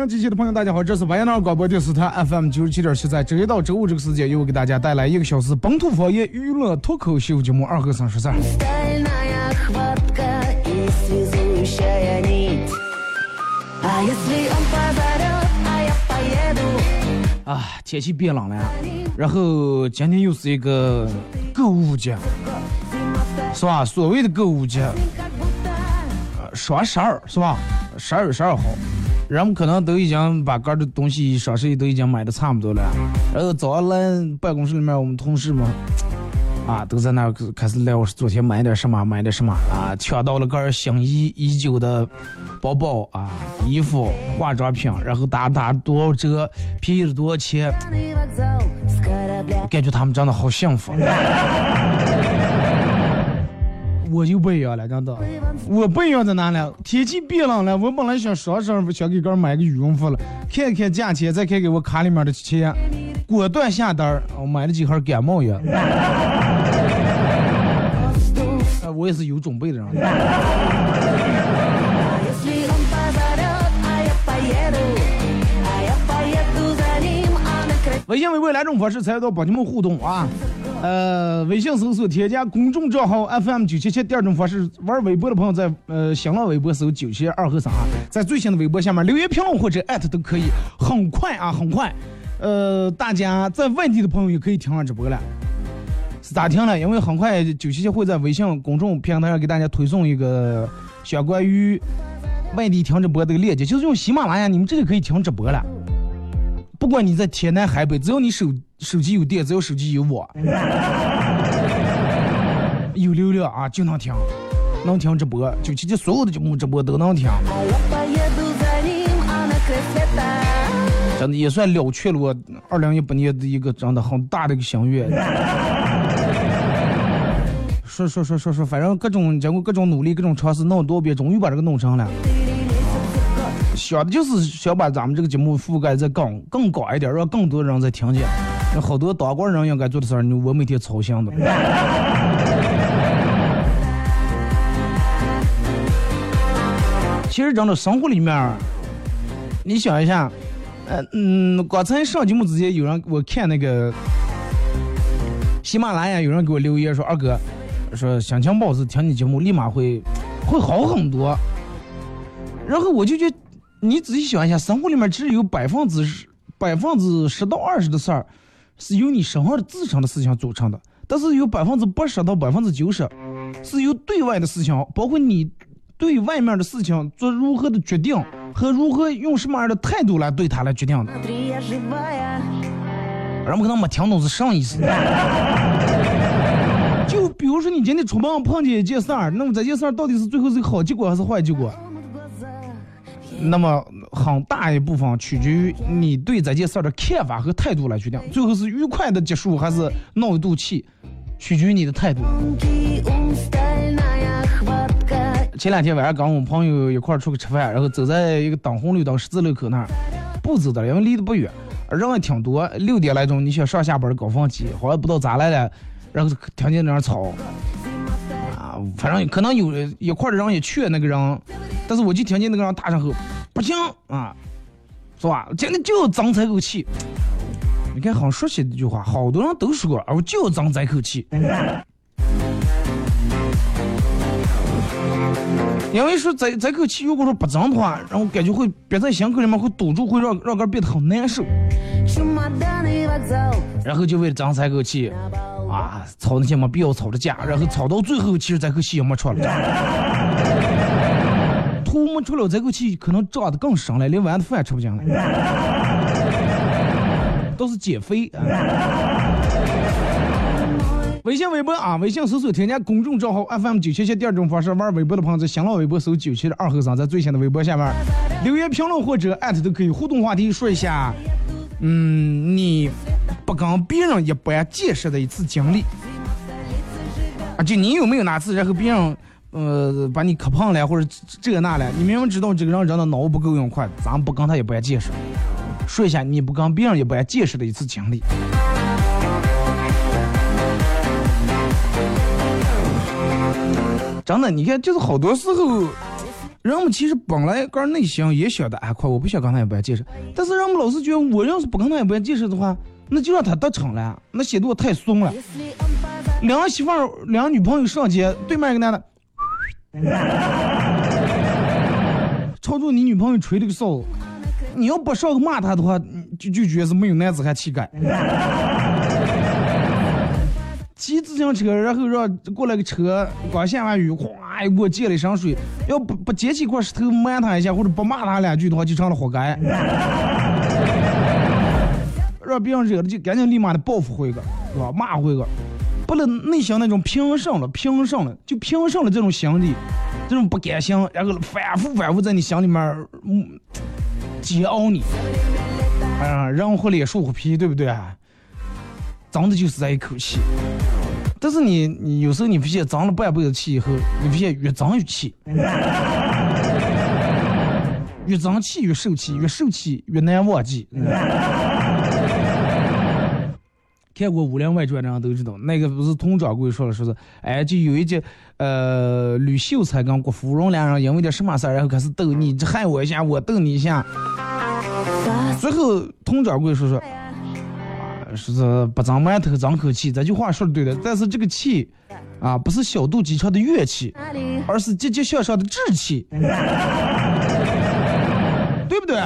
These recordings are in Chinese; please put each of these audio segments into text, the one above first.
阳机器的朋友，大家好，这是白彦淖尔广播电视台 FM 九十七点七，在周一到周五这个时间，又给大家带来一个小时本土方言娱乐脱口秀节目《二和三十三》。啊，天气变冷了，然后今天又是一个购物节，是吧？所谓的购物节，双十二是吧？十二月十二号，人们可能都已经把个的东西双十一都已经买的差不多了。然后早上来办公室里面，我们同事们啊都在那开始聊，我昨天买点什么，买点什么啊，抢到了个心仪已久的包包啊、衣服、化妆品，然后打打多少折，便宜了多少钱，感觉他们真的好幸福。我就不一样了，真的，我不一样在哪里？天气变冷了，我本来想双十二想给哥买个羽绒服了，看看价钱，再看看我卡里面的钱，果断下单我买了几盒感冒药。啊我也是有准备的人。微信、微博两种方式参与到帮你们互动啊。呃，微信搜索添加公众账号 FM 九七七。第二种方式，玩微博的朋友在呃新浪微博搜九七二和三啊，在最新的微博下面留言评论或者艾特都可以。很快啊，很快。呃，大家在外地的朋友也可以听上直播了。是咋听了？因为很快九七七会在微信公众平台上给大家推送一个相关于外地听直播的链接，就是用喜马拉雅，你们这就可以听直播了。不管你在天南海北，只要你手手机有电，只要手机有网，有流量啊，就能听，能听直播，就其实所有的节目直播都能听。真的也算了却了我二零一八年的一个真的很大的一个心愿。说说说说说，反正各种经过各种努力，各种尝试，弄多遍，终于把这个弄成了。想的就是想把咱们这个节目覆盖在更更广一点，让更多人在听见。有好多当官人应该做的事儿，我每天操心的。其实，真的生活里面，你想一下，呃嗯，刚才上节目之前有人我看那个喜马拉雅有人给我留言说，二哥说心情不好时听你节目立马会会好很多。然后我就觉，你仔细想一下，生活里面只有百分之十、百分之十到二十的事儿是由你身上的自身的事情组成的，但是有百分之八十到百分之九十是由对外的事情，包括你对外面的事情做如何的决定和如何用什么样的态度来对他来决定的。人们可能没听懂是啥意思。就比如说你今天出门碰见一件事儿，那么这件事儿到底是最后是好结果还是坏结果？那么很大一部分取决于你对这件事儿的看法和态度来决定，最后是愉快的结束还是闹一肚气，取决于你的态度。前两天晚上跟我们朋友一块儿出去吃饭，然后走在一个等红绿灯十字路口那儿，不走的，因为离得不远，人也挺多，六点来钟，你想上下班的高峰期，好像不知道咋来了，然后听见那儿吵，啊，反正可能有一块的人也劝那个人。但是我就听见那个人大声吼：“不行啊，是吧？今天就要争这口气。”你看很熟悉的一句话，好多人都说啊，我就要争这口气。因为说这这口气，如果说不争的话，然后感觉会憋在心口里面，会堵住，会让让个变得很难受。然后就为了争这口气，啊，吵那些没必要吵的架，然后吵到最后，其实这口气也没出来。吐没出了这口气，可能胀得更深了，连碗的饭吃不进了。都是减肥。微信、微博啊，微信搜索添加公众账号 FM 九七七，第二种方式玩微博的朋友在新浪微博搜九七的二和尚，在最新的微博下面留言评论或者艾特都可以互动话题，说一下，嗯，你不跟别人一般见识的一次经历啊，就你有没有哪次然后别人。呃，把你磕胖了，或者这个那了，你明明知道这个人人的脑不够用快，咱不跟他也不爱见识。说一下你不跟别人也不爱见识的一次经历。真的，你看，就是好多时候，人们其实本来个内心也晓得，哎，快，我不想跟他也不爱见识。但是人们老是觉得，我要是不跟他也不爱见识的话，那就让他得逞了，那显得我太怂了。两个媳妇儿，两个女朋友上街，对面一个男的。朝着你女朋友吹了个哨，你要不上去骂他的话，就就觉得是没有男子汉气概。骑自行车，然后让过来个车，刚下完雨，哗给我溅了一身水，要不不捡起块石头骂他一下，或者不骂他两句的话，就成了活该。让别人惹了，就赶紧立马的报复回个，是吧？骂回个。不能内心那种平生了，平生了，就平生了这种心理，这种不甘心，然后反复反复在你心里面嗯煎熬你，哎啊，人活脸树活皮，对不对？争的就是这一口气。但是你你有时候你发现争了半辈子气以后，你发现越争越气，越争气越受气，越受气越难忘记。看过《武林外传》的人都知道，那个不是佟掌柜说了，说是，哎，就有一集，呃，吕秀才跟郭芙蓉两人因为点什么事儿，然后开始斗，你害我一下，我斗你一下。最后佟掌柜说说，说是不长馒头长口气，这句话说的对的，但是这个气，啊，不是小肚鸡肠的怨气，而是积极向上的志气，对不对？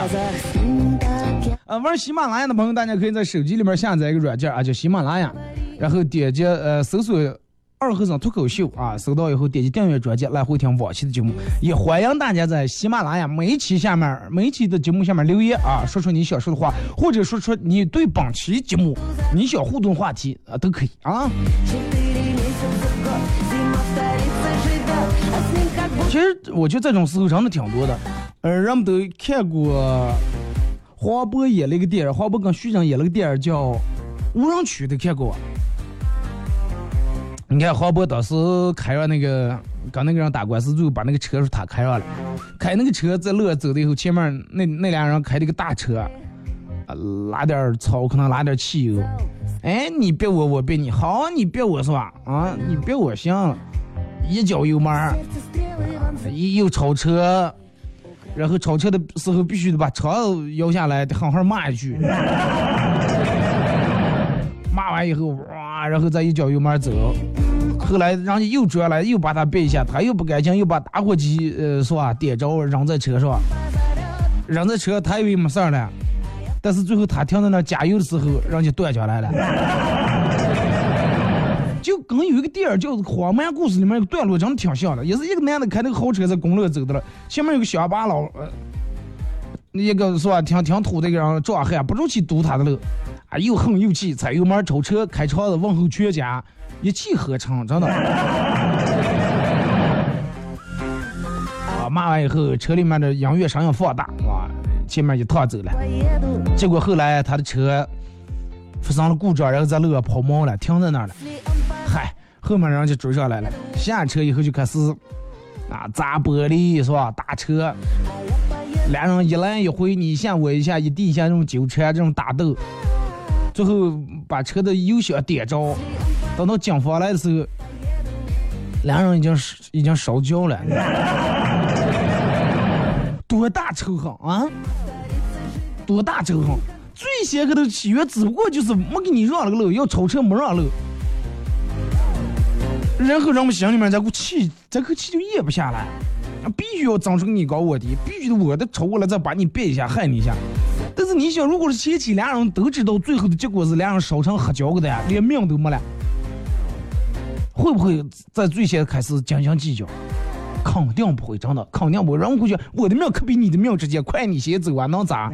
呃，玩喜马拉雅的朋友，大家可以在手机里面下载一个软件啊，叫喜马拉雅，然后点击呃搜索“二和尚脱口秀”啊，收到以后点击订阅专辑来回听往期的节目。也欢迎大家在喜马拉雅每一期下面每一期的节目下面留言啊，说出你想说的话，或者说出你对本期节目你想互动话题啊，都可以啊。其实我觉得这种时候真的挺多的，呃，人们都看过。黄渤演了一个电影，黄渤跟徐峥演了个电影叫《无人区》，的看过？你看黄渤当时开上那个跟那个人打官司，最后把那个车是他开上了，开那个车在路上走的以后，前面那那俩人开了个大车，啊，拉点草，可能拉点汽油。哎，你别我，我别你，好，你别我是吧？啊，你别我行，一脚油门儿，一又超车，然后超车的时候必须得把车摇下来，得好好骂一句，骂完以后然后再一脚油门走。后来人家又追来，又把他别一下，他又不干净，又把打火机呃是吧点着扔在车上，扔在车，他以为没事儿了。但是最后他停在那加油的时候，人家断下来了。就跟有一个电影叫《荒蛮故事》里面有个段落，真的挺像的，也是一个男的开那个豪车在公路走的了，前面有个乡巴佬，呃，一个是吧，挺挺土的一个人壮汉，不住去堵他的路，啊，又横又气，踩油门超车，开窗子问候全家，一气呵成，真的。啊，骂完以后，车里面的音乐声音放大，哇。前面一趟走了，结果后来他的车发生了故障，然后在路上抛锚了，停在那儿了。嗨，后面人就追上来了，下车以后就开始啊砸玻璃是吧？打车，两人一来一回，你一下我一下，一地下这种纠缠，这种打斗，最后把车的油箱点着。等到警方来的时候，两人已经已经烧焦了。多大仇恨啊！多大仇恨！最先个的起源只不过就是没给你让了个路，要超车没让路，然后人们心里面这股气，这口气就咽不下来，必须要争出你高我低，必须得我的超过了再把你别一下害你一下。但是你想，如果是前期俩人都知道最后的结果是俩人烧成黑焦个的呀，连命都没了，会不会在最先开始斤斤计较？肯定不会，真的肯定不会。人 会觉得我的命可比你的命直接，快你先走啊，能咋？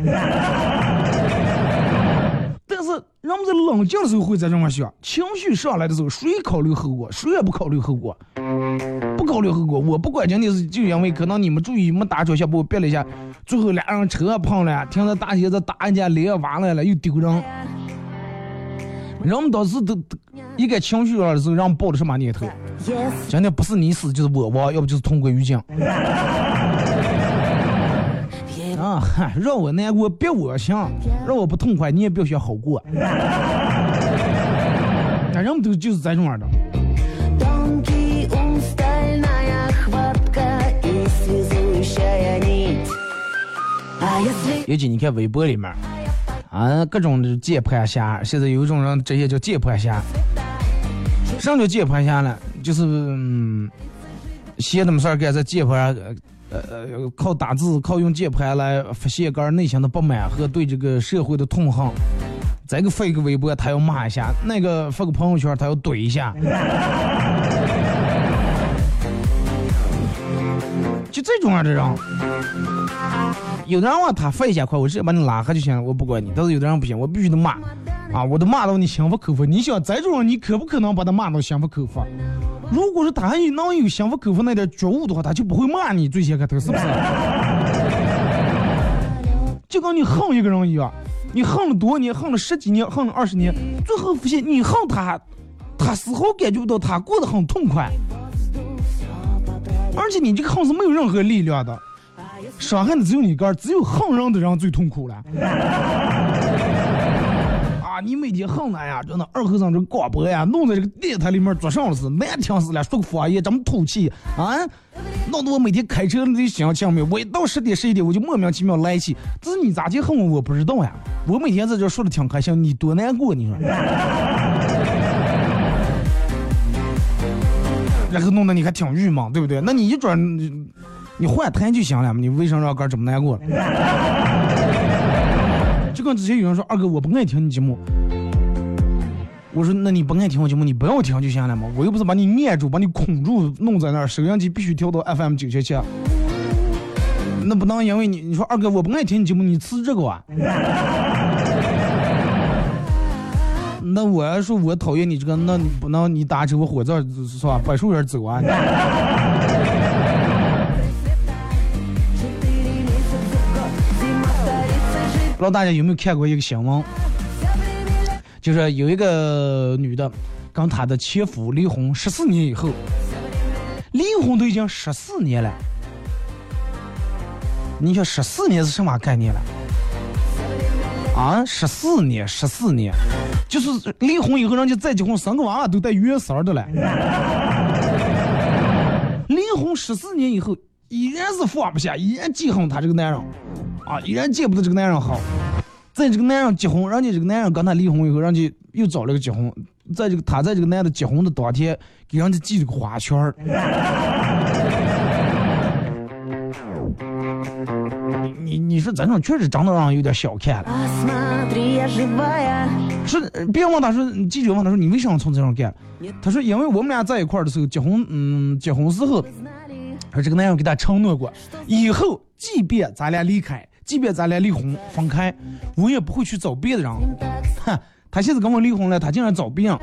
但是人们在冷静的时候会在这么想，情绪上来的时候，谁考虑后果？谁也不考虑后果，不考虑后果。我不管今天是就因为可能你们注意没打脚下把我别了一下，最后俩人车碰了，停在大街上打人家脸完了了，又丢人。人们当时都一个情绪上的时候，让抱的什么念头？今天不是你死就是我亡，要不就是同归于尽。啊，让我难过别我行，让我不痛快你也别想好过。那人们都就是这种样的。尤其你看微博里面。啊，各种的键盘侠，现在有一种人这些叫键盘侠。什么叫键盘侠呢？就是嗯，闲的没事儿干，在键盘呃呃靠打字，靠用键盘来发泄个内心的不满和对这个社会的痛恨。这个发一个微博，他要骂一下；那个发个朋友圈，他要怼一下。就这种样的人。有的人话他发一下快，我直接把你拉黑就行了，我不管你。但是有的人不行，我必须得骂，啊，我都骂到你心服口服。你想这种人，你可不可能把他骂到心服口服？如果是他还能有心服口服那点觉悟的话，他就不会骂你。最先开头是不是？就跟你恨一个人一样，你恨了多年，恨了十几年，恨了二十年，最后发现你恨他，他丝毫感觉不到他过得很痛快，而且你这个恨是没有任何力量的。伤害的只有你个儿，只有恨人的人最痛苦了。啊，你每天恨他呀，真的二和尚这广播呀，弄在这个电台里面做啥事，难听死了，说个方言这么土气啊，弄得我每天开车都心情没。我一到十点十一点，我就莫名其妙来气。这是你咋就恨我？我不知道呀。我每天在这说的挺开心，你多难过，你说？然后弄得你还挺郁闷，对不对？那你一转。你换台就行了嘛，你为什么让哥这么难过？就跟之前有人说二哥我不爱听你节目，我说那你不爱听我节目，你不要听就行了嘛，我又不是把你按住，把你捆住，弄在那儿，收音机必须调到 FM 九七七，那不能因为你你说二哥我不爱听你节目，你辞这个啊？那我要说我讨厌你这个，那你不能你打车我火车是吧？柏树园走啊？不知道大家有没有看过一个新闻，就是有一个女的跟她的前夫离婚十四年以后，离婚都已经十四年了。你说十四年是什么概念了？啊，十四年，十四年，就是离婚以后，人家再结婚生个娃娃都带月色的了。离婚十四年以后，依然是放不下，依然记恨他这个男人，啊，依然见不得这个男人好。在这个男人结婚，人家这个男人跟他离婚以后，人家又找了个结婚，在这个他在这个男的结婚的当天，给人家寄了个花圈儿。你你说这种确实长得让人有点小看了。是别人问他说，记者问他说，你为什么从这样干？他说，因为我们俩在一块儿的时候，结婚，嗯，结婚时候，说这个男人给他承诺过，以后即便咱俩离开，即便咱俩离婚分开，我也不会去找别的人。哼，他现在跟我离婚了，他竟然找别人，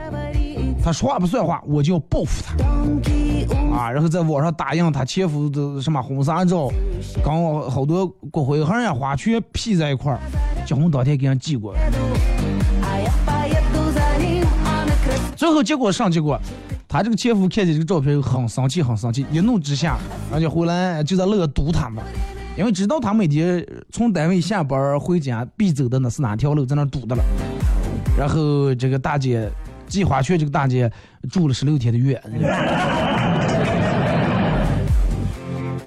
他说话不算话，我就要报复他。啊，然后在网上打印他前夫的什么婚纱照，跟好多骨灰盒呀、花圈 P 在一块儿，结婚当天给人寄过来。最后结果上结果，他这个前夫看见这个照片很生气，很生气，一怒之下，而且回来就在那个堵他们，因为知道他每天从单位下班回家必走的那是哪条路，在那堵的了。然后这个大姐寄花圈，这个大姐住了十六天的院。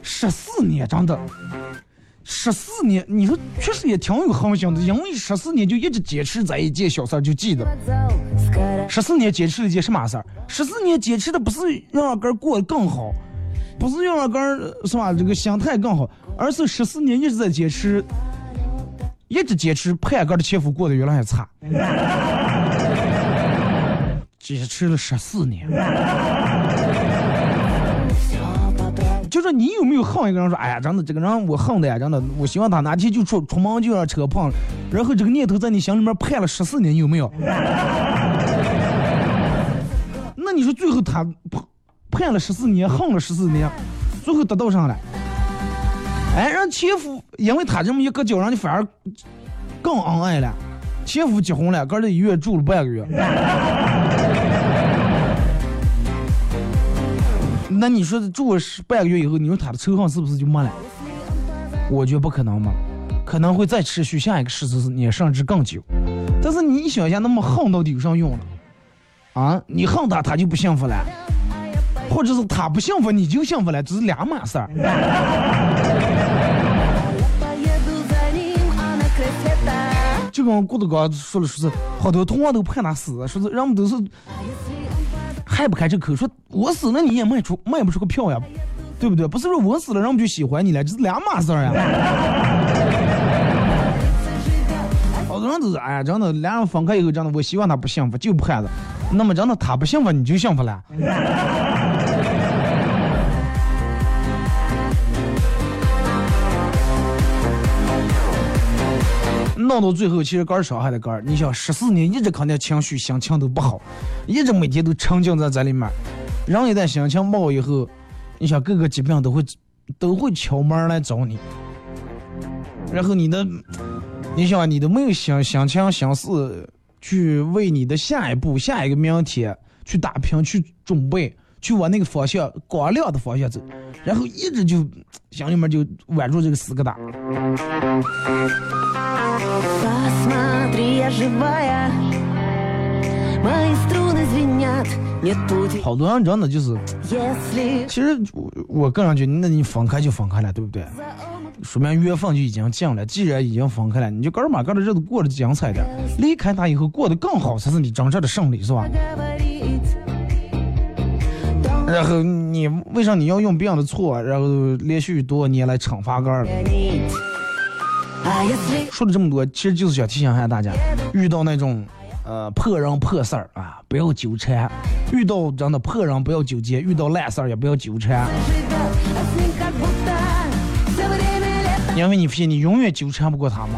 十四年，真的，十四年，你说确实也挺有恒心的，因为十四年就一直坚持在一件小事儿就记得。十四年坚持了一件什么事儿？十四年坚持的不是让二哥过得更好，不是让二哥是吧这个心态更好，而是十四年一直在坚持，一直坚持盼哥的前夫过得越来越差，坚持了十四年。就说你有没有恨一个人说，哎呀，真的这个人我恨的呀，真的，我希望他哪天就出出门就让车碰，然后这个念头在你心里面盼了十四年，有没有？那你说最后他盼了十四年，恨了十四年，最后得到啥了？哎，让前夫因为他这么一个叫人家反而更恩爱了，前夫结婚了，搁这医院住了半个月。那你说住十半个月以后，你说他的仇恨是不是就没了？我觉得不可能嘛，可能会再持续下一个十四年甚至更久。但是你想一下，那么恨到底有啥用呢？啊，你恨他，他就不幸福了；或者是他不幸福，你就幸福了，这是两码事儿。就跟郭德纲说的，说是好多同行都盼他死，说是人们都是。迈不开这口，说我死了你也卖出卖不出个票呀，对不对？不是说我死了人们就喜欢你了，这是两码事儿呀。好多人都是哎呀，真的，两人分开以后，真的，我希望他不幸福，就不孩子。那么真的他不幸福，你就幸福了。闹到最后，其实肝儿伤害的肝儿。你想，十四年一直肯定情绪心情都不好，一直每天都沉浸在这里面。人一旦心情不好以后，你想各个疾病都会 都会敲门来找你。然后你的，你想你都没有心心情心思去为你的下一步、下一个明天去打拼、去准备、去往那个方向光亮的方向走，然后一直就心里面就挽住这个死疙瘩。好多人真的就是，其实我个人觉得，那你分开就分开了，对不对？说明缘分就已经尽了。既然已经分开了，你就干嘛干的日子过得精彩点，离开他以后过得更好，才是你真正的胜利，是吧？然后你为啥你要用别人的错，然后连续多年来惩罚个儿？说了这么多，其实就是想提醒一下大家，遇到那种呃破人破事儿啊，不要纠缠；遇到真的破人不要纠结；遇到烂事儿也不要纠缠。因为你发现你永远纠缠不过他们。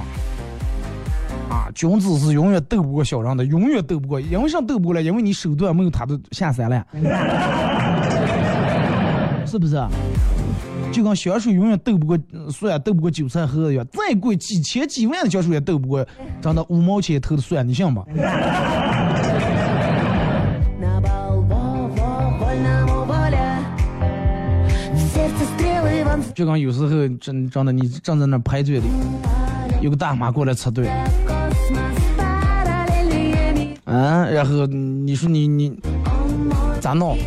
啊，君子是永远斗不过小人的，永远斗不过。因为啥斗不过来？因为你手段没有他的下三滥，是不是？就跟香水永远斗不过蒜，斗不过韭菜盒子一样，再贵几千几万的香水也斗不过真的五毛钱一头的蒜，你信吗？就跟有时候真真的，你站在那排队里，有个大妈过来插队，嗯，然后你说你你咋弄？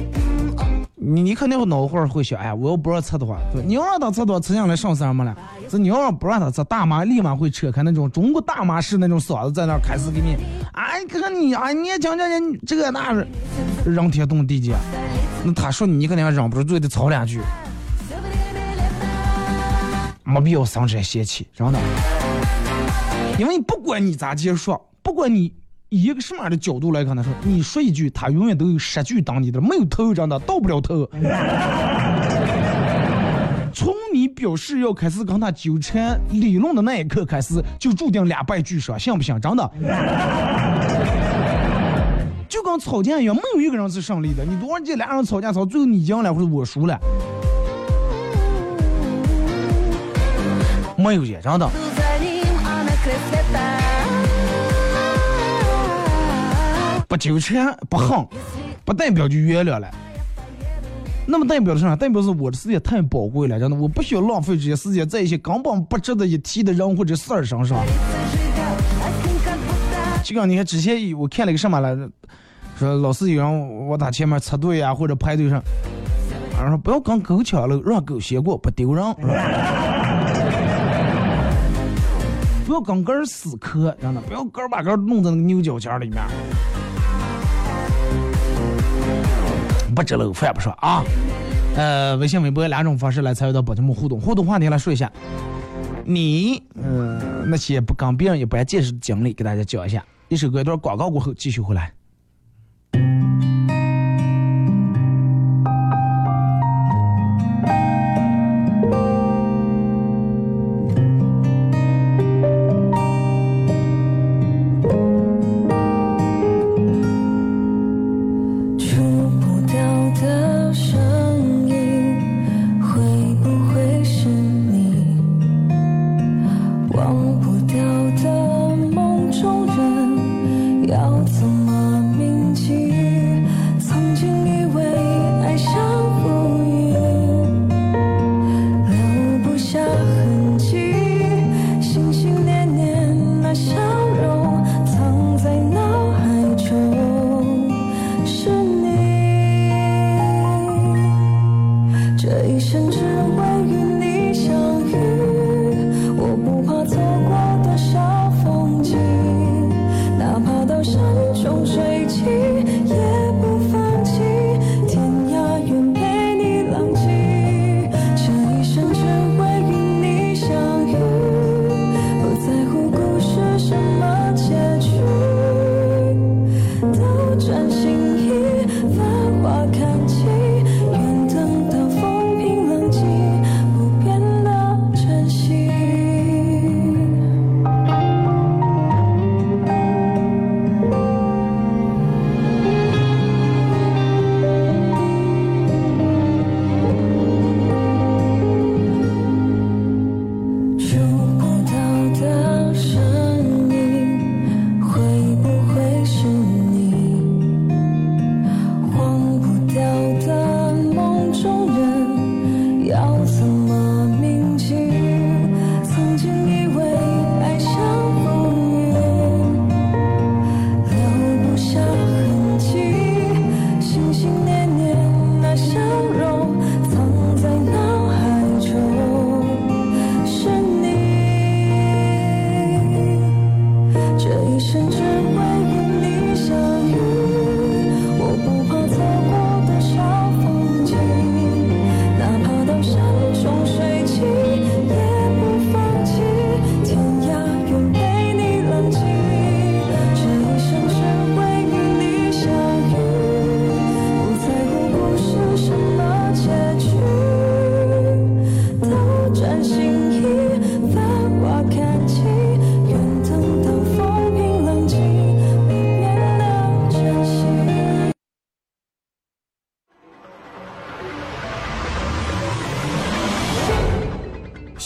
你你肯定会脑会会想，哎呀，我要不让插的话，你要让他插的话，插下来上什么了？这你要让不让他插，大妈立马会扯开那种中国大妈式那种嗓子，在那开始给你，哎，看你啊，你也讲讲讲这个那是，扔天动地的，那他说你肯定忍不住就得吵两句。没必要生这些气，真的。因为不管你咋结束，不管你以一个什么样的角度来看，他说你说一句，他永远都有十句当你的，没有头，真的到不了头。从你表示要开始跟他纠缠理论的那一刻开始，就注定两败俱伤，信不信？真的。就跟吵架一样，没有一个人是胜利的。你多少这俩人吵架吵，最后你赢了或者我输了。没有演真的。不纠缠不恨，不代表就原谅了。那么代表的是啥？代表是我的时间太宝贵了，真的，我不需要浪费这些时间在一些根本不值得一提的人或者事儿身上。就像你看之前我看了一个什么来着，说老是有人我打前面插队啊或者排队上，然后不要跟狗抢了，让狗先过，不丢人。不要跟根儿死磕，真的不要根儿把根儿弄在那个牛角尖里面，不值了，饭不说啊。呃，微信、微博两种方式来参与到宝节目互动，互动话题来说一下，你嗯那些不跟别人一般见识的经历，给大家讲一下。一首歌一段广告过后，继续回来。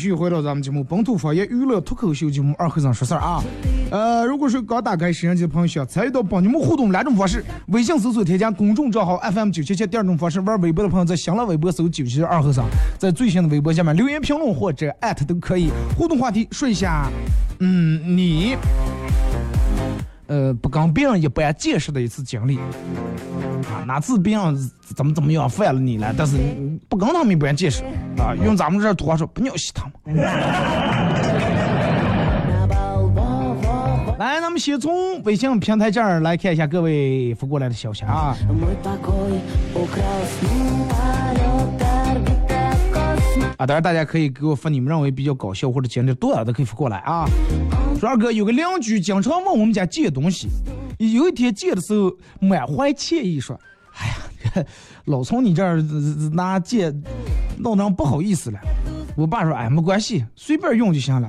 续回到咱们节目《本土方言娱乐脱口秀节目二和尚说事儿》啊。呃，如果说刚打开摄像机的朋友，想参与到帮你们互动两种方式：微信搜索添加公众账号 FM 九七七；第二种方式，玩微博的朋友在新浪微博搜九七二和尚，在最新的微博下面留言评论或者艾特都可以。互动话题说一下，嗯，你呃不跟别人一般见识的一次经历哪次病怎么怎么样犯了你了但是你不跟他们一般见识啊用咱们这儿土话说不尿洗他们。来咱们先从微信平台这儿来看一下各位发过来的消息啊。啊当然大家可以给我发你们认为比较搞笑或者经历多了的可以发过来啊。说二哥有个邻居经常问我们家借东西有一天借的时候满怀歉意说哎呀，老从你这儿呃拿借，弄得不好意思了。”我爸说：“哎，没关系，随便用就行了。”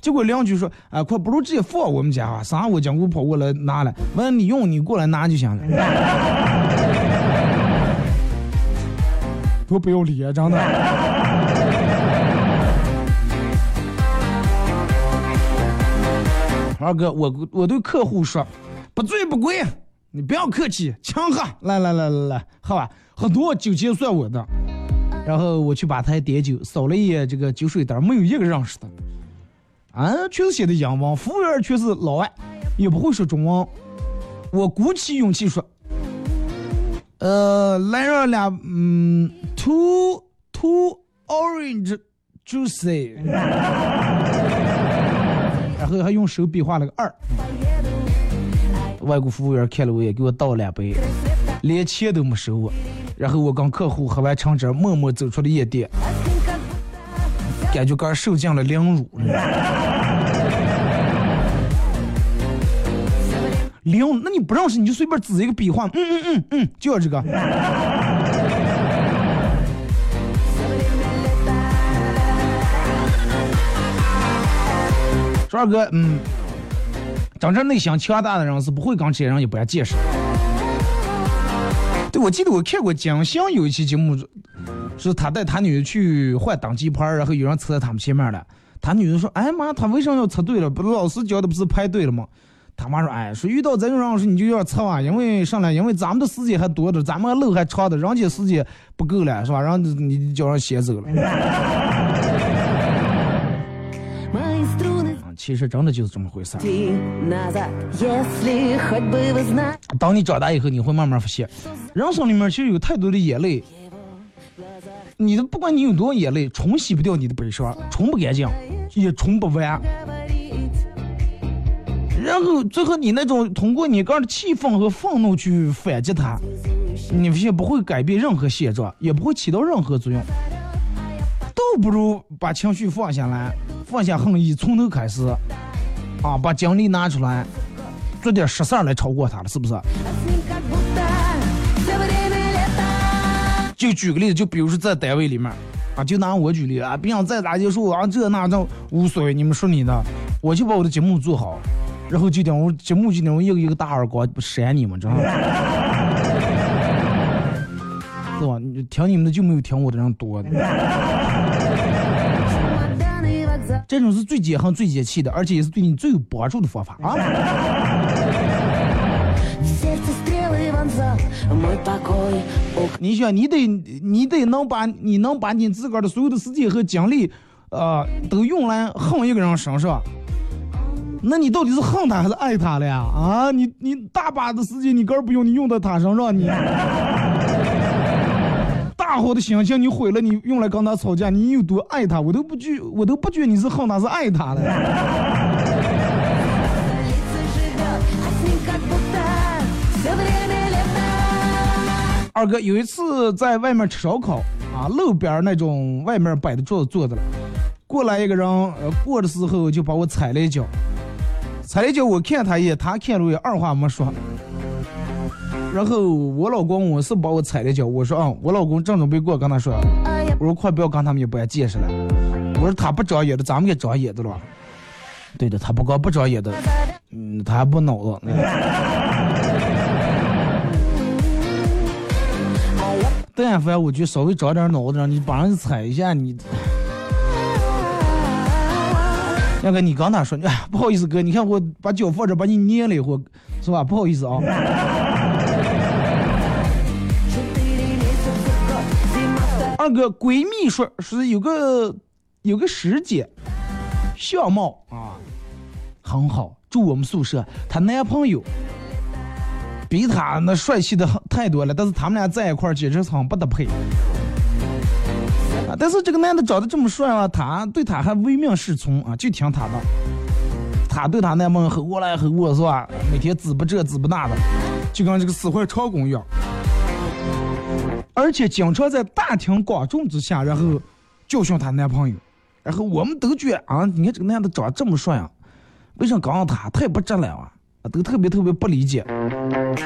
结果邻居说：“啊，快不如直接放我们家啊，啥我讲我跑过来拿了，问你用你过来拿就行了。”多不要脸啊，真的。二哥，我我对客户说，不醉不归，你不要客气，强喝，来来来来来，喝吧，喝多酒钱算我的。然后我去吧台点酒，扫了一眼这个酒水单，没有一个认识的。啊，全是写的洋文，服务员全是老外，也不会说中文。我鼓起勇气说，呃，来上俩，嗯，two two orange juice，然后还用手比划了个二。外国服务员看了我一眼，给我倒两杯，连钱都没收我。然后我跟客户喝完橙汁，默默走出了夜店，感觉刚受尽了凌辱了。凌，那你不认识你就随便指一个笔画，嗯嗯嗯嗯，就要这个。说二哥，嗯，真正内心强大的人是不会跟这些人一般见识。对，我记得我看过蒋欣有一期节目，是他带他女儿去换登机牌，然后有人车在他们前面了。他女儿说：“哎妈，他为什么要车队了？不是老师教的不是排队了吗？”他妈说：“哎，说遇到这种人，说你就要撤啊，因为上来，因为咱们的时间还多着，咱们路还长的，人家时间不够了，是吧？然后你叫人先走了。其实真的就是这么回事儿。当你长大以后，你会慢慢发现，人生里面其实有太多的眼泪。你的不管你有多少眼泪，冲洗不掉你的悲伤，冲不干净，也冲不完。然后最后你那种通过你个人的气愤和愤怒去反击他，你也不会改变任何现状，也不会起到任何作用，倒不如把情绪放下来。放下横意，从头开始，啊，把精力拿出来，做点实事儿来超过他了，是不是？就举个例子，就比如说在单位里面，啊，就拿我举例啊，不想再咋结束啊，这那这无所谓，你们说你的，我就把我的节目做好，然后就等我节目就等我一个一个大耳光扇你们，知道吗？是吧？听你们的就没有听我的人多的。这种是最解恨、最解气的，而且也是对你最有帮助的方法啊。你想，你得你得能把你能把你自个儿的所有的时间和精力啊都用来恨一个人身上。那你到底是恨他还是爱他了呀？啊，你你大把的时间，你根儿不用，你用在他身上，你。大好的形象你毁了你用来跟他吵架你有多爱他？我都不觉我都不觉你是恨他是爱他的二哥有一次在外面吃烧烤啊路边那种外面摆的桌子坐着了过来一个人过的时候就把我踩了一脚踩了一脚我看他一眼他看了我也二话没说。然后我老公我是把我踩了脚，我说啊、我老公正准备过，跟他说，我说快不要跟他们一般见识了，我说他不长眼的，咱们也长眼的了。对的，他不光不长眼的，嗯，他还不脑子。但凡我就稍微长点脑子让你把人踩一下，你。那个，你刚才说，哎，不好意思，哥，你看我把脚放这，把你捏了一会，是吧？不好意思啊。那个，闺蜜说是有个有个师姐，相貌啊很好，住我们宿舍，她男朋友比她那帅气的很太多了，但是他们俩在一块儿简直很不得配。啊，但是这个男的长得这么帅啊，她对他还唯命是从啊，就听他的。她对她男朋友很过来很过是吧？每天滋不这滋不那的，就跟这个死坏长工一样。而且经常在大庭广众之下，然后教训她男朋友。然后我们都觉得啊，你看这个男的长这么帅啊，为什么刚刚他？太不正了啊！都特别特别不理解。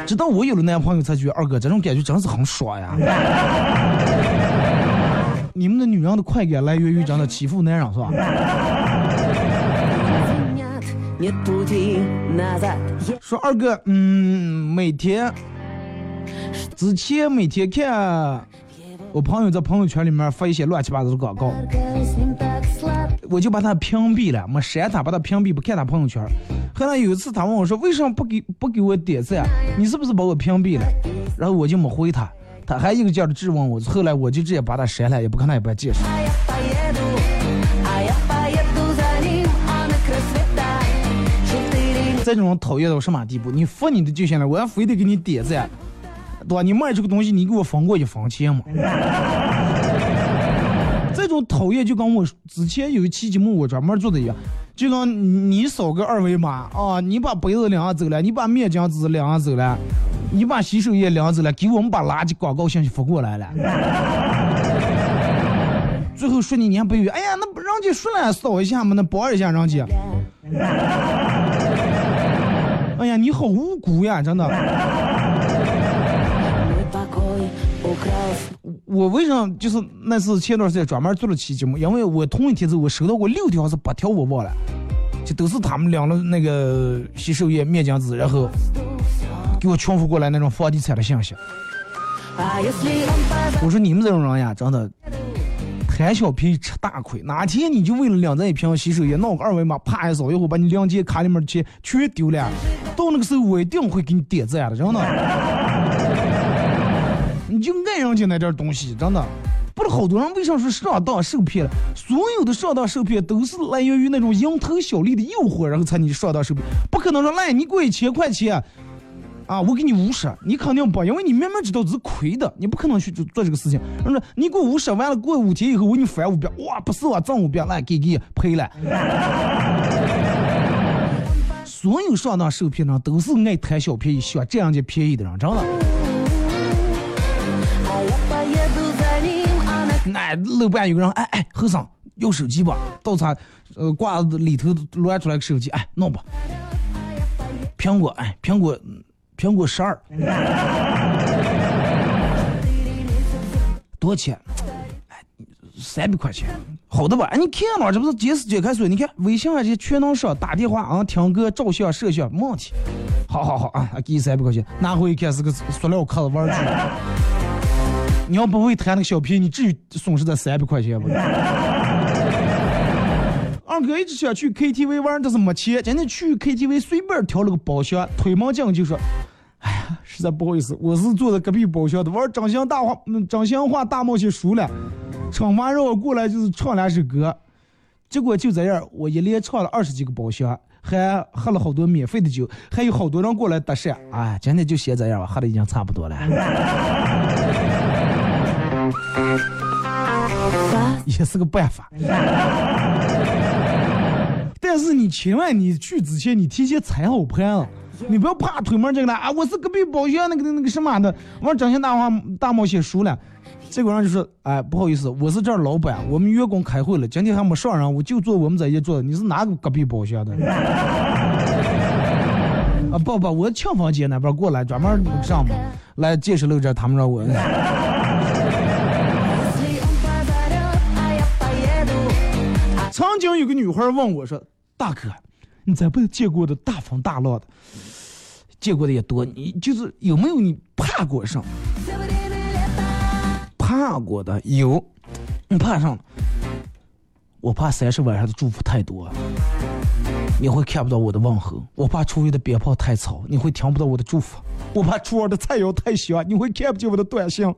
直到我有了男朋友，才觉得二哥这种感觉真是很爽呀。你们的女人的快感来源于真的欺负男人是吧？说二哥，嗯，每天之前每天看。我朋友在朋友圈里面发一些乱七八糟的广告。我就把他屏蔽了没删他把他屏蔽不看他朋友圈。后来有一次他问我说为什么不给不给我点赞？你是不是把我屏蔽了？然后我就没回他。他还一个劲儿的质问我后来我就直接把他删了也不看他也不介绍在这种讨厌到什么地步？你服你的就行了我要非得给你点赞。对吧？你卖这个东西，你给我分过一分钱吗？这种讨厌就跟我之前有一期节目我专门做的一样，就跟你扫个二维码啊，你把杯子领上走了，你把面浆子领上走了，你把洗手液领上走了，给我们把垃圾广告信息发过来了。最后说你你还不以为，哎呀，那不人家说了扫一下嘛，那帮一下人家。哎呀，你好无辜呀，真的。我为什么就是那次前段时间专门做了期节目？因为我同一天子我收到过六条还是八条，我忘了，就都是他们两了那个洗手液、面巾纸，然后给我重复过来那种房地产的信息。我说你们这种人呀，真的贪小便宜吃大亏。哪天你就为了两张一瓶洗手液弄个二维码，啪一扫，一会把你两节卡里面的钱全丢了。到那个时候，我一定会给你点赞的，真的。就爱人家那点东西，真的。不是好多人为啥说上当受骗了？所有的上当受骗都是来源于那种蝇头小利的诱惑，然后才你上当受骗。不可能说来你给我一千块钱，啊，我给你五十，你肯定不，因为你明明知道是亏的，你不可能去做这个事情。人说你给我五十，完了过五天以后我给你返五百，哇，不是我挣五百，来给给赔了。所有上当受骗的人都是爱贪小便宜、喜欢占人家便宜的人，真的。那路边有个人，哎哎，后生要手机吧？到他呃挂里头乱出来个手机，哎，弄吧。苹果，哎，苹果，苹果十二，多少钱？哎，三百块钱。好的吧？哎，你看嘛，这不是解释解开锁？你看微信上这些全能上打电话啊，听歌、照相、摄像，没问题。好好好啊，给你三百块钱，拿回一看是个塑料壳子玩具。你要不会弹那个小皮，你至于损失这三百块钱不？二哥一直想去 KTV 玩，但是没钱。今天去 KTV 随便挑了个包厢，推门进就说：“哎呀，实在不好意思，我是坐在隔壁包厢的，玩掌心大话，掌心话大冒险输了。”唱完让我过来就是唱两首歌，结果就这样，我一连唱了二十几个包厢，还喝了好多免费的酒，还有好多人过来搭讪。哎，今天就先这样吧，喝的已经差不多了。也是个办法。但是你千万你去之前你提前踩好盘啊，你不要怕推门进来啊！我是隔壁包厢那个那个什么的，我整天大话大冒险输了。这个人就说：“哎，不好意思，我是这儿老板，我们员工开会了，今天还没上人，我就坐我们这一桌。你是哪个隔壁包厢的？啊，不不，我庆房街那边过来，专门上嘛，来见识了这他们让我。曾经有个女孩问我说：“大哥，你这辈子见过的大风大浪的，见过的也多，你就是有没有你怕过上？”怕过的有，你怕上？我怕三十晚上的祝福太多，你会看不到我的问候；我怕初一的鞭炮太吵，你会听不到我的祝福；我怕初二的菜肴太香，你会看不见我的短信；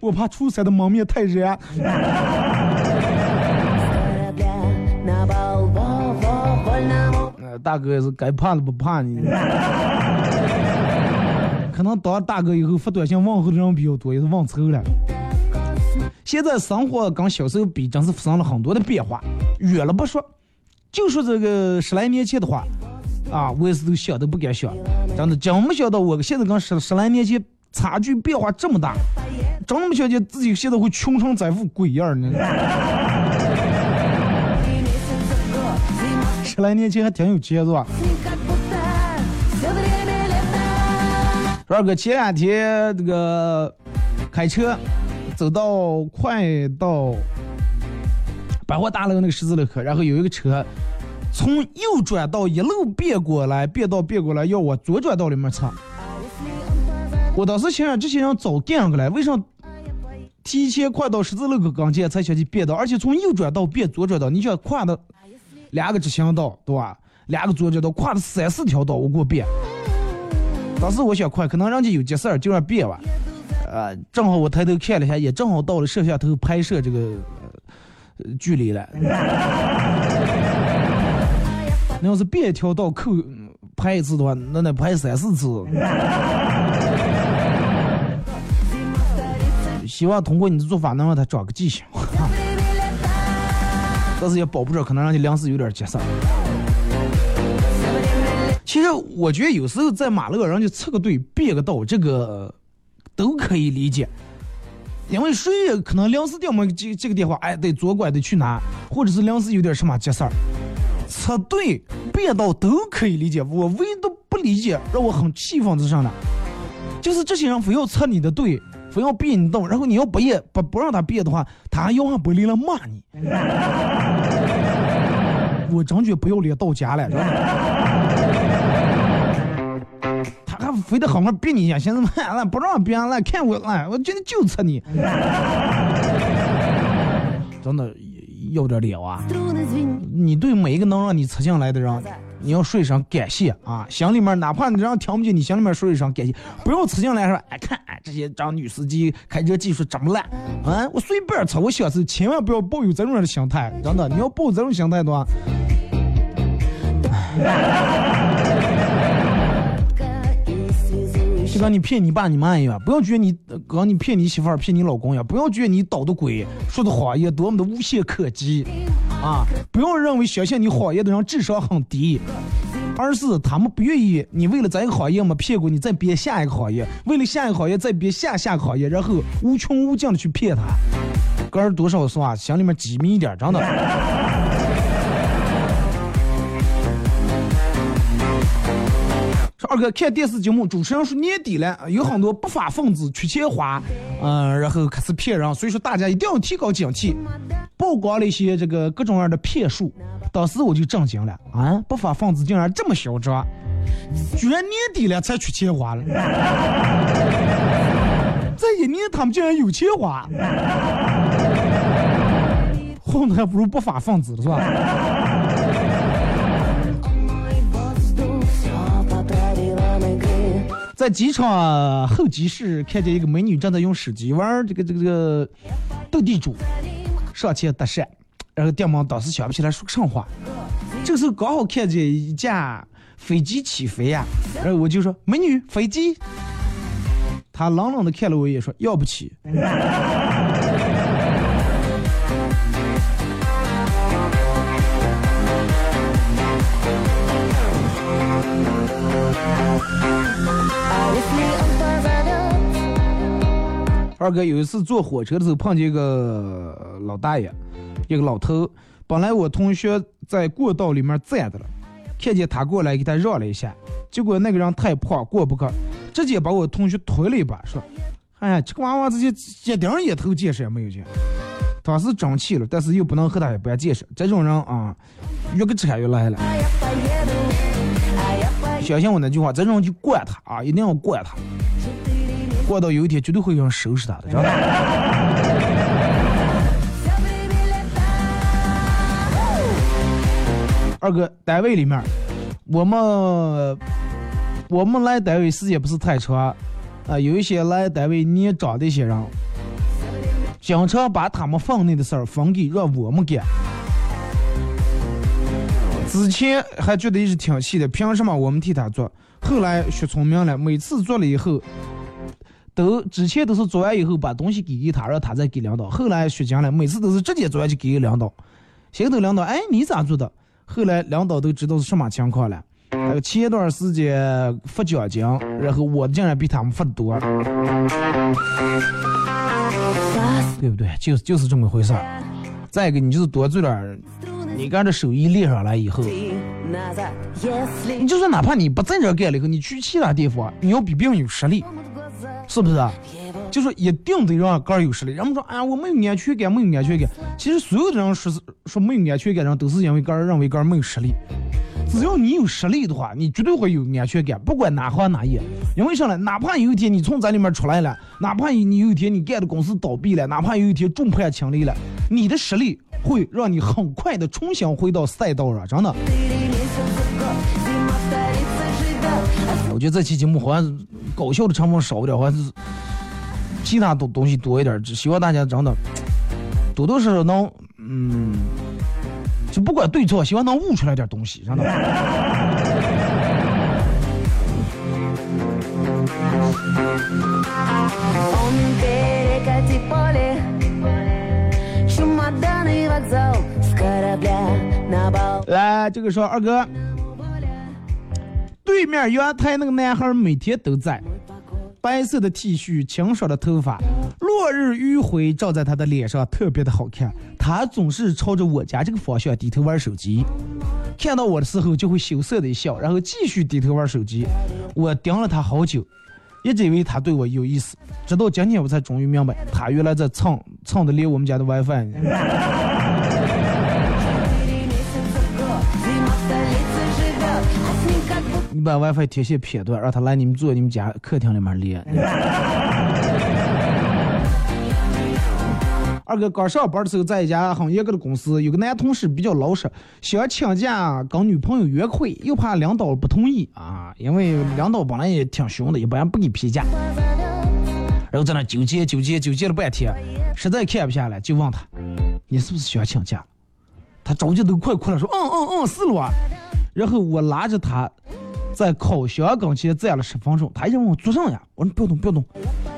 我怕初三的蒙面太热。大哥也是该怕的不怕你。可能当大哥以后发短信问候的人比较多，也是忘臭了。现在生活跟小时候比，真是发生了很多的变化。远了不说，就说这个十来年前的话，啊，我也是都想都不敢想，真的真没想到我现在跟十十来年前差距变化这么大，真没想见自己现在会穷成这副鬼样呢。十来年前还挺有钱是吧？二哥前两天这个开车走到快到百货大楼那个十字路口，然后有一个车从右转道一路变过来，变道变过来要往左转道里面插。我当时想这些人早干上过来，为啥提前快到十字路口跟前才想起变道？而且从右转道变左转道，你想跨的两个直行道对吧？两个左转道跨了三四条道，我给我变。当时我想快，可能人家有急事儿，就让变吧。呃，正好我抬头看了一下，也正好到了摄像头拍摄这个距离了。那要是变一条道扣拍一次的话，那得拍三四次。希望通过你的做法能让他长个记性，但是也保不着，可能让你临时有点急事儿。其实我觉得有时候在马路上就插个队、变个道，这个都可以理解。因为谁也可能临时掉么这这个电话，哎，得左拐得去哪，或者是临时有点什么急事儿，插队变道都可以理解。我唯独不理解，让我很气愤之上的，就是这些人非要插你的队，非要逼你动，然后你要不也不不让他变的话，他还要上玻璃来骂你。我真觉不要脸到家了，他还。非得好好逼你一下，现在完了，不让别人来看我了，我今天就吃你，真的要点脸啊！你对每一个能让你吃进来的人，你要说一声感谢啊！心里面哪怕你让听不见，你心里面说一声感谢，不要吃进来说，哎，看这些张女司机开车技术这么烂，啊，我随便吃，我享受，千万不要抱有这种人的心态，真的，你要抱这种心态的话。就跟你骗你爸你妈一样，不要觉得你刚你骗你媳妇儿骗你老公一样，不要觉得你捣的鬼说的谎言多么的无懈可击啊！不要认为相信你谎言的人智商很低，而是他们不愿意你为了咱一个行业没骗过你，再编下一个行业，为了下一个行业再编下下个行业，然后无穷无尽的去骗他。个人多少是吧？心里面机密一点，真的。说二哥看电视节目，主持人说年底了，有很多不法分子缺钱花，嗯、然后开始骗人，所以说大家一定要提高警惕，曝光了一些这个各种各样的骗术。当时我就震惊了，啊，不法分子竟然这么嚣张，居然年底了才缺钱花了，这一年他们竟然有钱花，混的还不如不法分子了是吧？在机场候机室看见一个美女正在用手机玩这个这个这个斗地主，上前搭讪，然后店门当时想不起来说个啥话，这时候刚好看见一架飞机起飞呀、然后我就说美女飞机，她冷冷的看了我一眼说要不起。二哥有一次坐火车的时候碰见一个老大爷，一个老头。本来我同学在过道里面站着了，看见他过来给他让了一下，结果那个人太胖过不去，直接把我同学推了一把，说：“哎呀，这个娃娃这些一点眼头见识也没有见。”当时生气了，但是又不能和他一般见识，这种人啊，越个扯越来了。相信我那句话，这种人就惯他啊，一定要惯他。惯到有一天绝对会有人收拾他的，知道吧？二哥，单位里面，我们我们来单位时间不是太长，啊、有一些来单位年长的一些人，经常把他们分内的事儿分给让我们干。之前还觉得一直挺气的，凭什么我们替他做？后来学聪明了，每次做了以后，都之前都是做完以后把东西给给他，让他再给领导。后来学精了，每次都是直接做完就给领导。先头领导，哎，你咋做的？后来领导都知道是什么情况了。呃，前段时间发奖金，然后我竟然比他们发的多，对不对？就是就是这么回事儿。再一个，你就是多做点儿，你干这手艺练上来以后，你就算哪怕你不在这干了以后，你去其他地方，你要比别人有实力，是不是？就说一定得让个人有实力。人们说啊，我没有安全感，没有安全感。其实，所有的人说说没有安全感，人都是因为个人认为个人没有实力。只要你有实力的话，你绝对会有安全感，不管哪行哪业。因为啥呢？哪怕有一天你从咱里面出来了，哪怕你有一天你干的公司倒闭了，哪怕有一天众叛亲离了，你的实力会让你很快的重新回到赛道上，真的。我觉得这期节目好像搞笑的成分少一点，好像是其他东东西多一点。只希望大家真的多多少少能，嗯。就不管对错，希望能悟出来点东西，让他。来，这个说二哥，对面阳台那个男孩每天都在，白色的 T 恤，清爽的头发，落日余晖照在他的脸上，特别的好看。他总是朝着我家这个方向低头玩手机，看到我的时候就会羞涩的一笑，然后继续低头玩手机。我盯了他好久，一直以为他对我有意思，直到今天我才终于明白，他原来在蹭蹭的连我们家的 WiFi 你把 WiFi 天线撇断，让他来你们坐你们家客厅里面连。二哥刚上班的时候，在一家很严格的公司，有个男同事比较老实，想请假跟女朋友约会，又怕领导不同意啊，因为领导本来也挺凶的，一般不给批假。然后在那纠结纠结纠结了半天，实在看不下来，就问他：“你是不是想请假？”他着急都快哭了，说：“嗯嗯嗯，是了啊。”然后我拉着他在烤箱跟前站了十分钟，他一直问我做啥呀？我说不要动不要动。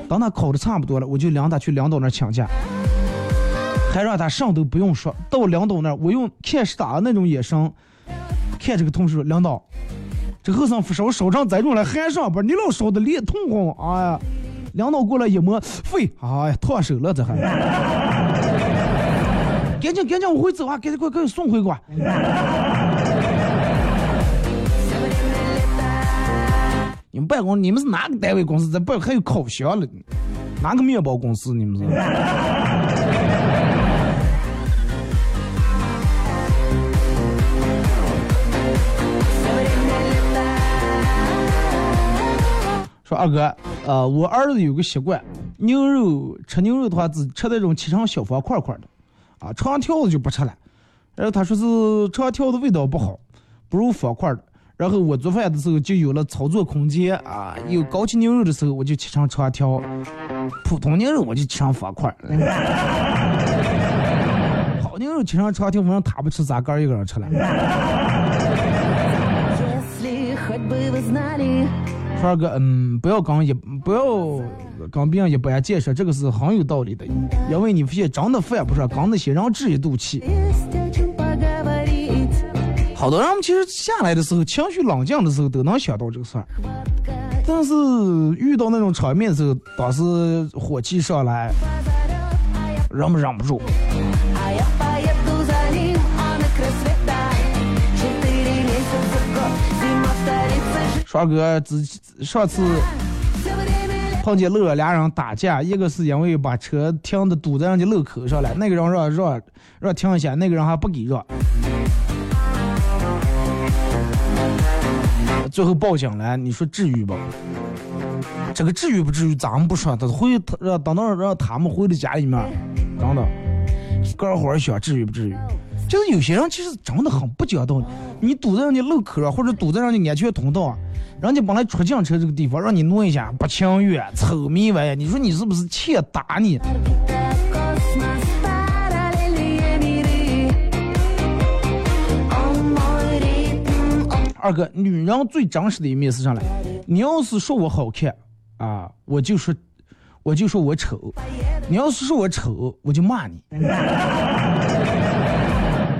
当他烤的差不多了，我就领他去领导那儿请假，还让他啥都不用说。到领导那儿，我用看傻那种眼神看这个同事说：“领导，这后生发烧烧成这种了还上班，你老烧的脸通红，哎呀！”领导过来一摸，肺，哎呀，烫手了这还。赶紧赶紧，我会走啊！赶紧快快送回去你。们办公，你们是哪个单位公司？这不还有烤箱了？哪个面包公司？你们是？说二哥，呃，我儿子有个习惯，牛肉吃牛肉的话，只吃那种切成小方块块的，啊，长条子就不吃了。然后他说是长条子味道不好，不如方块的。然后我做饭的时候就有了操作空间啊，有高级牛肉的时候我就切成长条，普通牛肉我就切成方块。好牛肉切成长条，反正他不吃，咱哥一个人吃了。川哥，嗯，不要跟一不要跟别人一般见识，这个是很有道理的，因为你发现真的犯不上跟那些人置一肚气。好多人其实下来的时候情绪冷静的时候都能想到这个事儿。但是遇到那种场面的时候当时火气上来忍不忍不住。帅哥只上次碰见乐俩人打架一个是因为把车停的堵在人家路口上了那个人让让让停一下那个人还不给让。最后报警了。你说至于不？这个至于不至于，咱们不说，他回让等到让他们回到家里面，真的，个会儿想至于不至于？就是有些人其实真的很不讲道理，你堵在人家路口啊，或者堵在人家安全通道啊，人家本来出警车这个地方让你挪一下，不情愿，臭迷玩意，你说你是不是欠打你？二哥，女人最真实的一面是啥来？你要是说我好看啊，我就说，我就说我丑；你要是说我丑，我就骂你。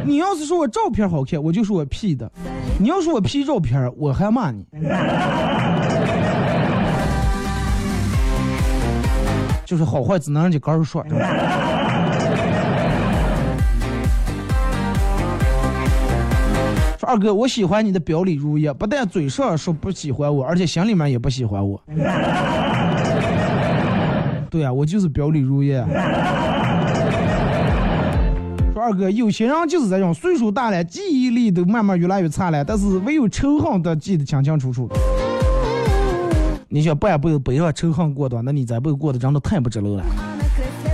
你要是说我照片好看，我就说我 P 的；你要说我 P 照片，我还骂你。就是好坏只能让你个人说。二哥，我喜欢你的表里如一，不但嘴上说不喜欢我，而且心里面也不喜欢我。对啊，我就是表里如一。说二哥，有些人就是这样，岁数大了，记忆力都慢慢越来越差了，但是唯有仇恨他记得清清楚楚。你想，半辈子不要仇恨过多，那你这辈子过得真的太不值了。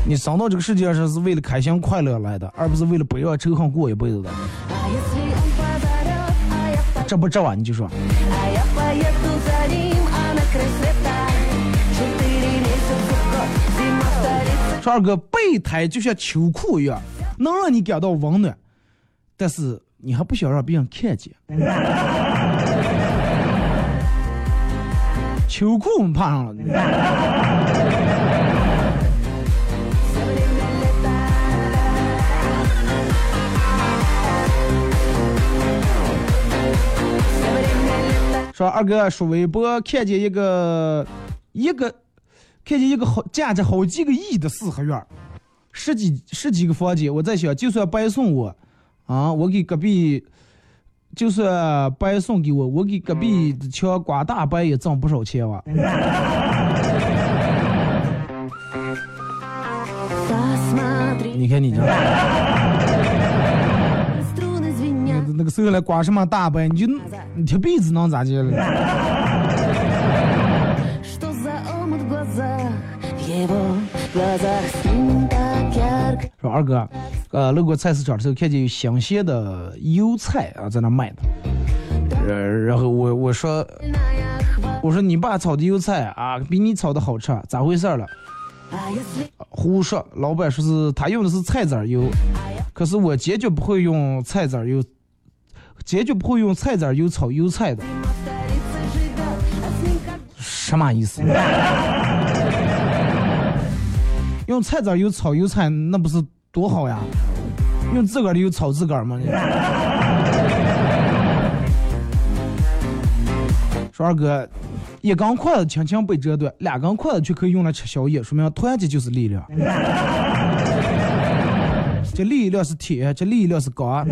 你生到这个世界上是为了开心快乐来的，而不是为了不要仇恨过一辈子的。这不这啊，你就说。说二哥，备胎就像秋裤一样，能让你感到温暖，但是你还不想让别人看见。秋裤我们怕上了。说二哥说微博看见一个一个看见一个好价值好几个亿的四合院十几十几个房间我在想就算白送我啊我给隔壁就算白送给我我给隔壁墙刮大白也挣不少钱吧 你看你这。那个时候来刮什么大呗，你就你贴被子能咋地了？说二哥，呃，路过菜市场的时候，看见有新鲜的油菜啊，在那卖的。呃，然后我我说，我说你爸炒的油菜啊，比你炒的好吃，咋回事了？胡说，老板说是他用的是菜籽油，可是我坚决不会用菜籽油。坚决不会用菜籽油炒油菜的。什么意思？用菜籽油炒油菜那不是多好呀？用自个儿的油炒自个儿吗？你说二哥一根筷子轻轻被折断两根筷子却可以用来吃宵夜说明团结就是力量。这力量是铁这力量是钢。